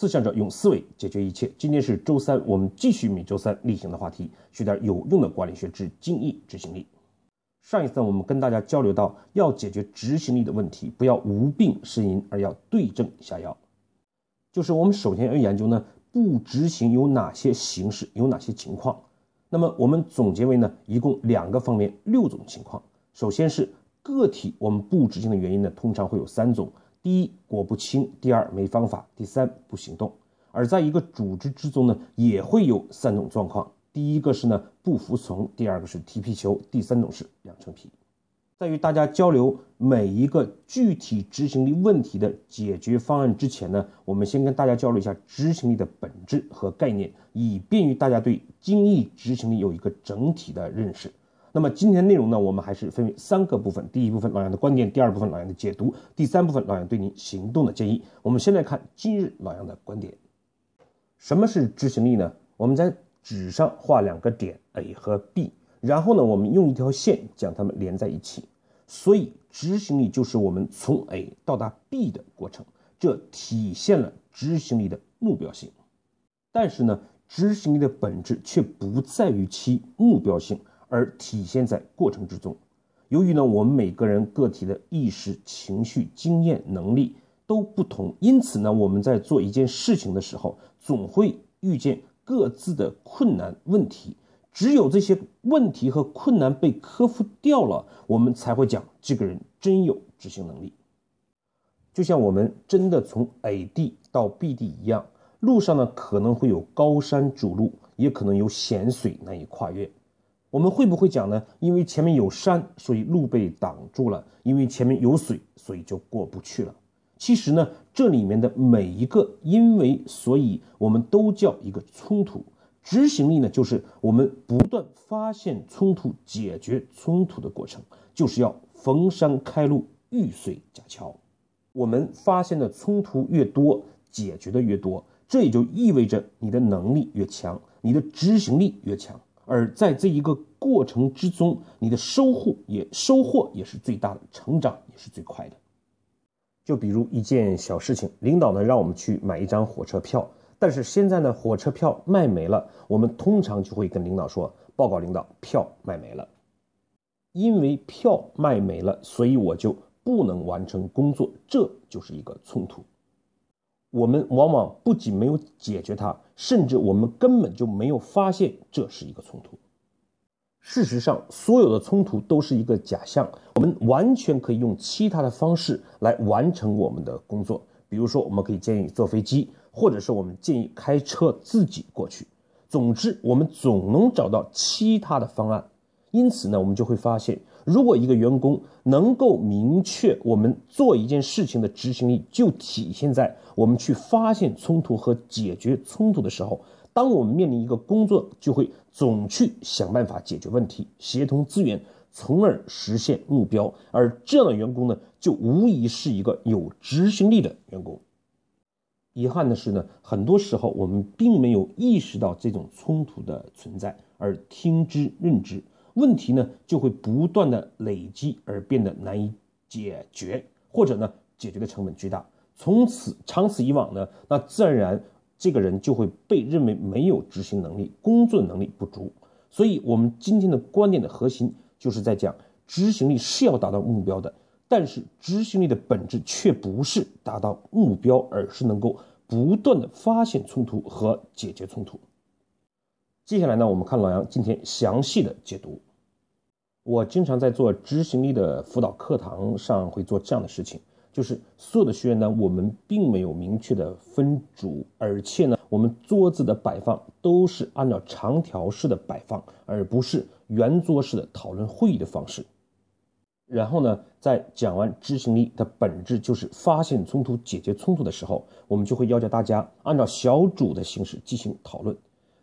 思想者用思维解决一切。今天是周三，我们继续每周三例行的话题，学点有用的管理学之精益执行力。上一次我们跟大家交流到，要解决执行力的问题，不要无病呻吟，而要对症下药。就是我们首先要研究呢，不执行有哪些形式，有哪些情况。那么我们总结为呢，一共两个方面，六种情况。首先是个体，我们不执行的原因呢，通常会有三种：第一，果不清；第二，没方法；第三，不行动。而在一个组织之中呢，也会有三种状况。第一个是呢不服从，第二个是踢皮球，第三种是养成皮。在与大家交流每一个具体执行力问题的解决方案之前呢，我们先跟大家交流一下执行力的本质和概念，以便于大家对精益执行力有一个整体的认识。那么今天内容呢，我们还是分为三个部分：第一部分老杨的观点，第二部分老杨的解读，第三部分老杨对您行动的建议。我们先来看今日老杨的观点。什么是执行力呢？我们在纸上画两个点 A 和 B，然后呢，我们用一条线将它们连在一起。所以，执行力就是我们从 A 到达 B 的过程，这体现了执行力的目标性。但是呢，执行力的本质却不在于其目标性，而体现在过程之中。由于呢，我们每个人个体的意识、情绪、经验、能力都不同，因此呢，我们在做一件事情的时候，总会遇见。各自的困难问题，只有这些问题和困难被克服掉了，我们才会讲这个人真有执行能力。就像我们真的从 A 地到 B 地一样，路上呢可能会有高山阻路，也可能有险水难以跨越。我们会不会讲呢？因为前面有山，所以路被挡住了；因为前面有水，所以就过不去了。其实呢，这里面的每一个因为所以，我们都叫一个冲突。执行力呢，就是我们不断发现冲突、解决冲突的过程，就是要逢山开路、遇水架桥。我们发现的冲突越多，解决的越多，这也就意味着你的能力越强，你的执行力越强。而在这一个过程之中，你的收获也收获也是最大的，成长也是最快的。就比如一件小事情，领导呢让我们去买一张火车票，但是现在呢火车票卖没了，我们通常就会跟领导说：“报告领导，票卖没了。”因为票卖没了，所以我就不能完成工作，这就是一个冲突。我们往往不仅没有解决它，甚至我们根本就没有发现这是一个冲突。事实上，所有的冲突都是一个假象。我们完全可以用其他的方式来完成我们的工作。比如说，我们可以建议坐飞机，或者是我们建议开车自己过去。总之，我们总能找到其他的方案。因此呢，我们就会发现，如果一个员工能够明确我们做一件事情的执行力，就体现在我们去发现冲突和解决冲突的时候。当我们面临一个工作，就会总去想办法解决问题，协同资源，从而实现目标。而这样的员工呢，就无疑是一个有执行力的员工。遗憾的是呢，很多时候我们并没有意识到这种冲突的存在，而听之任之，问题呢就会不断的累积，而变得难以解决，或者呢解决的成本巨大。从此长此以往呢，那自然而然。这个人就会被认为没有执行能力，工作能力不足。所以，我们今天的观点的核心就是在讲，执行力是要达到目标的，但是执行力的本质却不是达到目标，而是能够不断的发现冲突和解决冲突。接下来呢，我们看老杨今天详细的解读。我经常在做执行力的辅导课堂上会做这样的事情。就是所有的学员呢，我们并没有明确的分组，而且呢，我们桌子的摆放都是按照长条式的摆放，而不是圆桌式的讨论会议的方式。然后呢，在讲完执行力的本质就是发现冲突、解决冲突的时候，我们就会要求大家按照小组的形式进行讨论。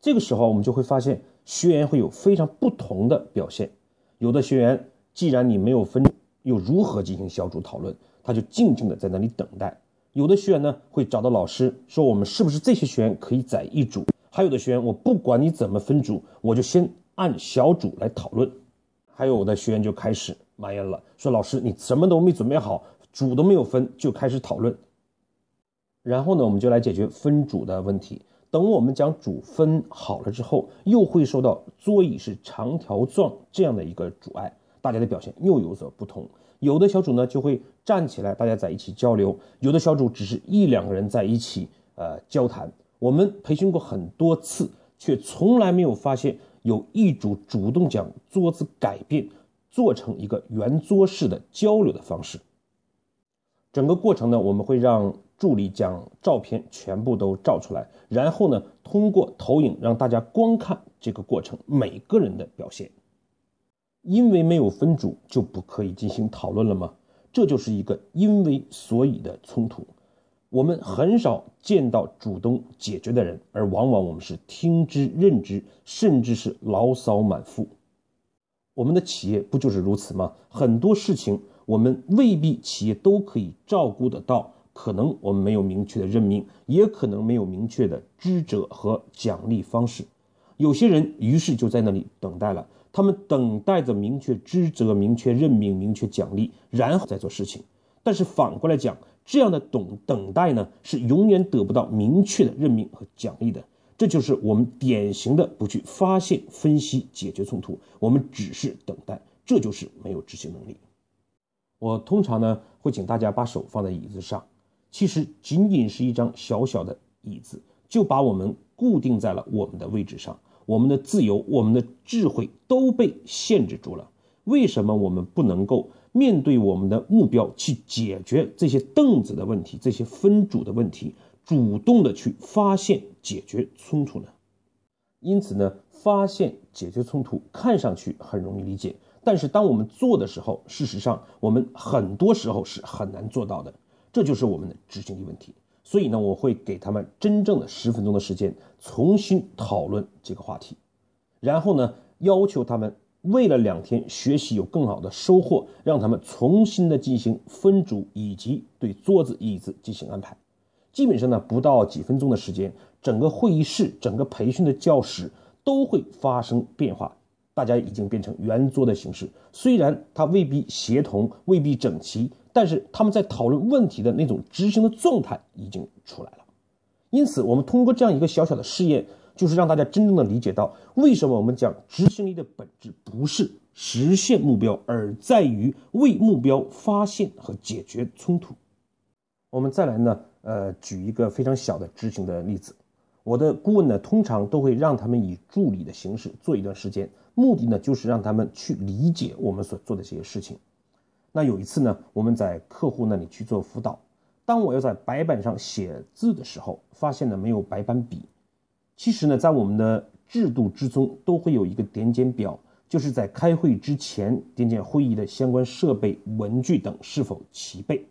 这个时候，我们就会发现学员会有非常不同的表现。有的学员，既然你没有分，又如何进行小组讨论？他就静静的在那里等待。有的学员呢会找到老师说：“我们是不是这些学员可以在一组？”还有的学员，我不管你怎么分组，我就先按小组来讨论。还有的学员就开始埋怨了，说：“老师，你什么都没准备好，组都没有分，就开始讨论。”然后呢，我们就来解决分组的问题。等我们将组分好了之后，又会受到桌椅是长条状这样的一个阻碍，大家的表现又有所不同。有的小组呢就会站起来，大家在一起交流；有的小组只是一两个人在一起呃交谈。我们培训过很多次，却从来没有发现有一组主动将桌子改变，做成一个圆桌式的交流的方式。整个过程呢，我们会让助理将照片全部都照出来，然后呢，通过投影让大家观看这个过程每个人的表现。因为没有分组，就不可以进行讨论了吗？这就是一个因为所以的冲突。我们很少见到主动解决的人，而往往我们是听之任之，甚至是牢骚满腹。我们的企业不就是如此吗？很多事情。我们未必企业都可以照顾得到，可能我们没有明确的任命，也可能没有明确的知者和奖励方式。有些人于是就在那里等待了，他们等待着明确知责、明确任命、明确奖励，然后再做事情。但是反过来讲，这样的等等待呢，是永远得不到明确的任命和奖励的。这就是我们典型的不去发现、分析、解决冲突，我们只是等待，这就是没有执行能力。我通常呢会请大家把手放在椅子上，其实仅仅是一张小小的椅子，就把我们固定在了我们的位置上，我们的自由、我们的智慧都被限制住了。为什么我们不能够面对我们的目标去解决这些凳子的问题、这些分组的问题，主动的去发现、解决冲突呢？因此呢，发现、解决冲突看上去很容易理解。但是当我们做的时候，事实上我们很多时候是很难做到的，这就是我们的执行力问题。所以呢，我会给他们真正的十分钟的时间，重新讨论这个话题，然后呢，要求他们为了两天学习有更好的收获，让他们重新的进行分组以及对桌子椅子进行安排。基本上呢，不到几分钟的时间，整个会议室、整个培训的教室都会发生变化。大家已经变成圆桌的形式，虽然它未必协同，未必整齐，但是他们在讨论问题的那种执行的状态已经出来了。因此，我们通过这样一个小小的试验，就是让大家真正的理解到，为什么我们讲执行力的本质不是实现目标，而在于为目标发现和解决冲突。我们再来呢，呃，举一个非常小的执行的例子。我的顾问呢，通常都会让他们以助理的形式做一段时间，目的呢就是让他们去理解我们所做的这些事情。那有一次呢，我们在客户那里去做辅导，当我要在白板上写字的时候，发现呢没有白板笔。其实呢，在我们的制度之中都会有一个点检表，就是在开会之前点检会议的相关设备、文具等是否齐备。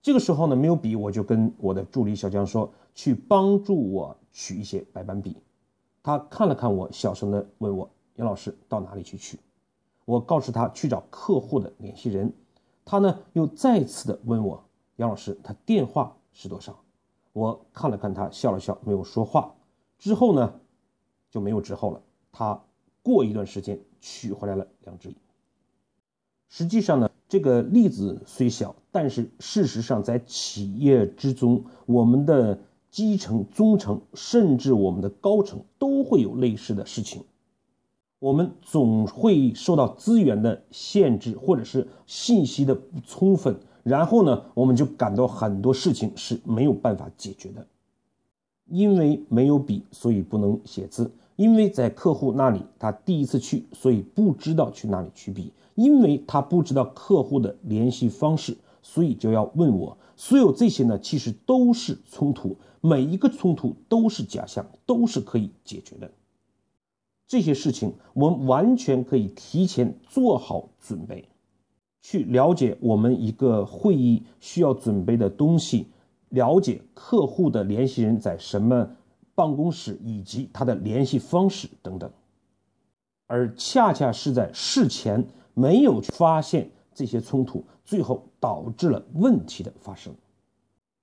这个时候呢，没有笔，我就跟我的助理小江说，去帮助我取一些白板笔。他看了看我，小声的问我：“杨老师到哪里去取？”我告诉他去找客户的联系人。他呢又再次的问我：“杨老师，他电话是多少？”我看了看他，笑了笑，没有说话。之后呢，就没有之后了。他过一段时间取回来了两只。实际上呢。这个例子虽小，但是事实上，在企业之中，我们的基层、中层，甚至我们的高层，都会有类似的事情。我们总会受到资源的限制，或者是信息的不充分，然后呢，我们就感到很多事情是没有办法解决的。因为没有笔，所以不能写字；因为在客户那里，他第一次去，所以不知道去哪里取笔。因为他不知道客户的联系方式，所以就要问我。所有这些呢，其实都是冲突，每一个冲突都是假象，都是可以解决的。这些事情我们完全可以提前做好准备，去了解我们一个会议需要准备的东西，了解客户的联系人在什么办公室以及他的联系方式等等，而恰恰是在事前。没有发现这些冲突，最后导致了问题的发生。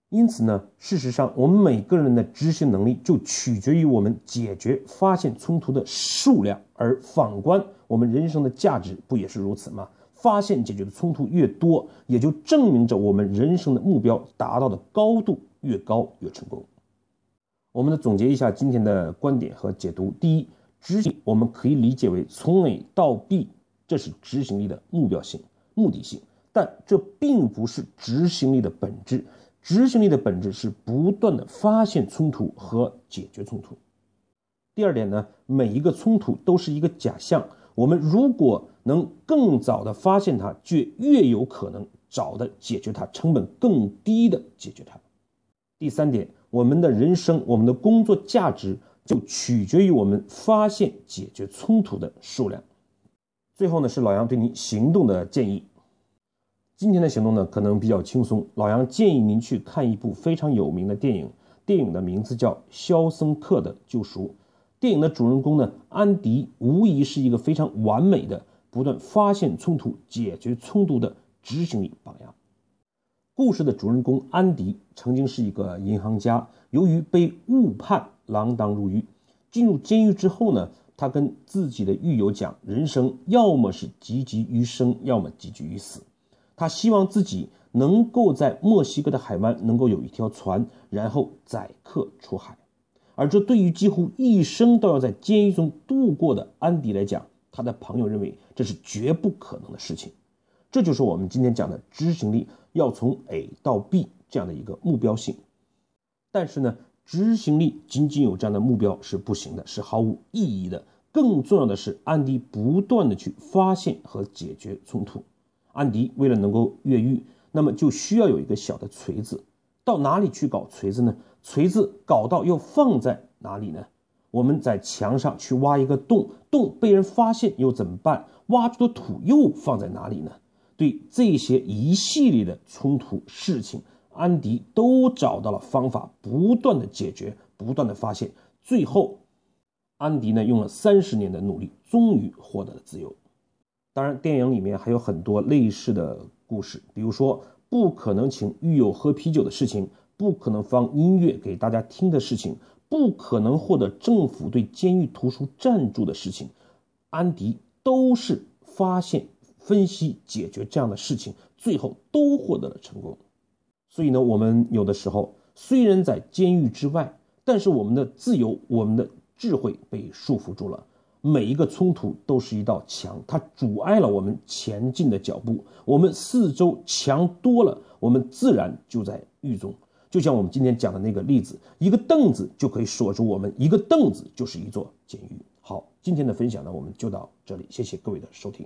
因此呢，事实上，我们每个人的执行能力就取决于我们解决、发现冲突的数量。而反观我们人生的价值，不也是如此吗？发现、解决的冲突越多，也就证明着我们人生的目标达到的高度越高越成功。我们的总结一下今天的观点和解读：第一，执行我们可以理解为从 A 到 B，这是执行力的目标性、目的性，但这并不是执行力的本质。执行力的本质是不断的发现冲突和解决冲突。第二点呢，每一个冲突都是一个假象，我们如果能更早的发现它，就越有可能找的解决它，成本更低的解决它。第三点，我们的人生，我们的工作价值就取决于我们发现解决冲突的数量。最后呢，是老杨对您行动的建议。今天的行动呢，可能比较轻松。老杨建议您去看一部非常有名的电影，电影的名字叫《肖申克的救赎》。电影的主人公呢，安迪无疑是一个非常完美的不断发现冲突、解决冲突的执行力榜样。故事的主人公安迪曾经是一个银行家，由于被误判锒铛入狱，进入监狱之后呢，他跟自己的狱友讲：人生要么是积极于生，要么积极于死。他希望自己能够在墨西哥的海湾能够有一条船，然后载客出海。而这对于几乎一生都要在监狱中度过的安迪来讲，他的朋友认为这是绝不可能的事情。这就是我们今天讲的执行力，要从 A 到 B 这样的一个目标性。但是呢，执行力仅仅有这样的目标是不行的，是毫无意义的。更重要的是，安迪不断的去发现和解决冲突。安迪为了能够越狱，那么就需要有一个小的锤子。到哪里去搞锤子呢？锤子搞到又放在哪里呢？我们在墙上去挖一个洞，洞被人发现又怎么办？挖出的土又放在哪里呢？对这些一系列的冲突事情，安迪都找到了方法，不断的解决，不断的发现。最后，安迪呢用了三十年的努力，终于获得了自由。当然，电影里面还有很多类似的故事，比如说不可能请狱友喝啤酒的事情，不可能放音乐给大家听的事情，不可能获得政府对监狱图书赞助的事情，安迪都是发现、分析、解决这样的事情，最后都获得了成功。所以呢，我们有的时候虽然在监狱之外，但是我们的自由、我们的智慧被束缚住了。每一个冲突都是一道墙，它阻碍了我们前进的脚步。我们四周墙多了，我们自然就在狱中。就像我们今天讲的那个例子，一个凳子就可以锁住我们，一个凳子就是一座监狱。好，今天的分享呢，我们就到这里，谢谢各位的收听。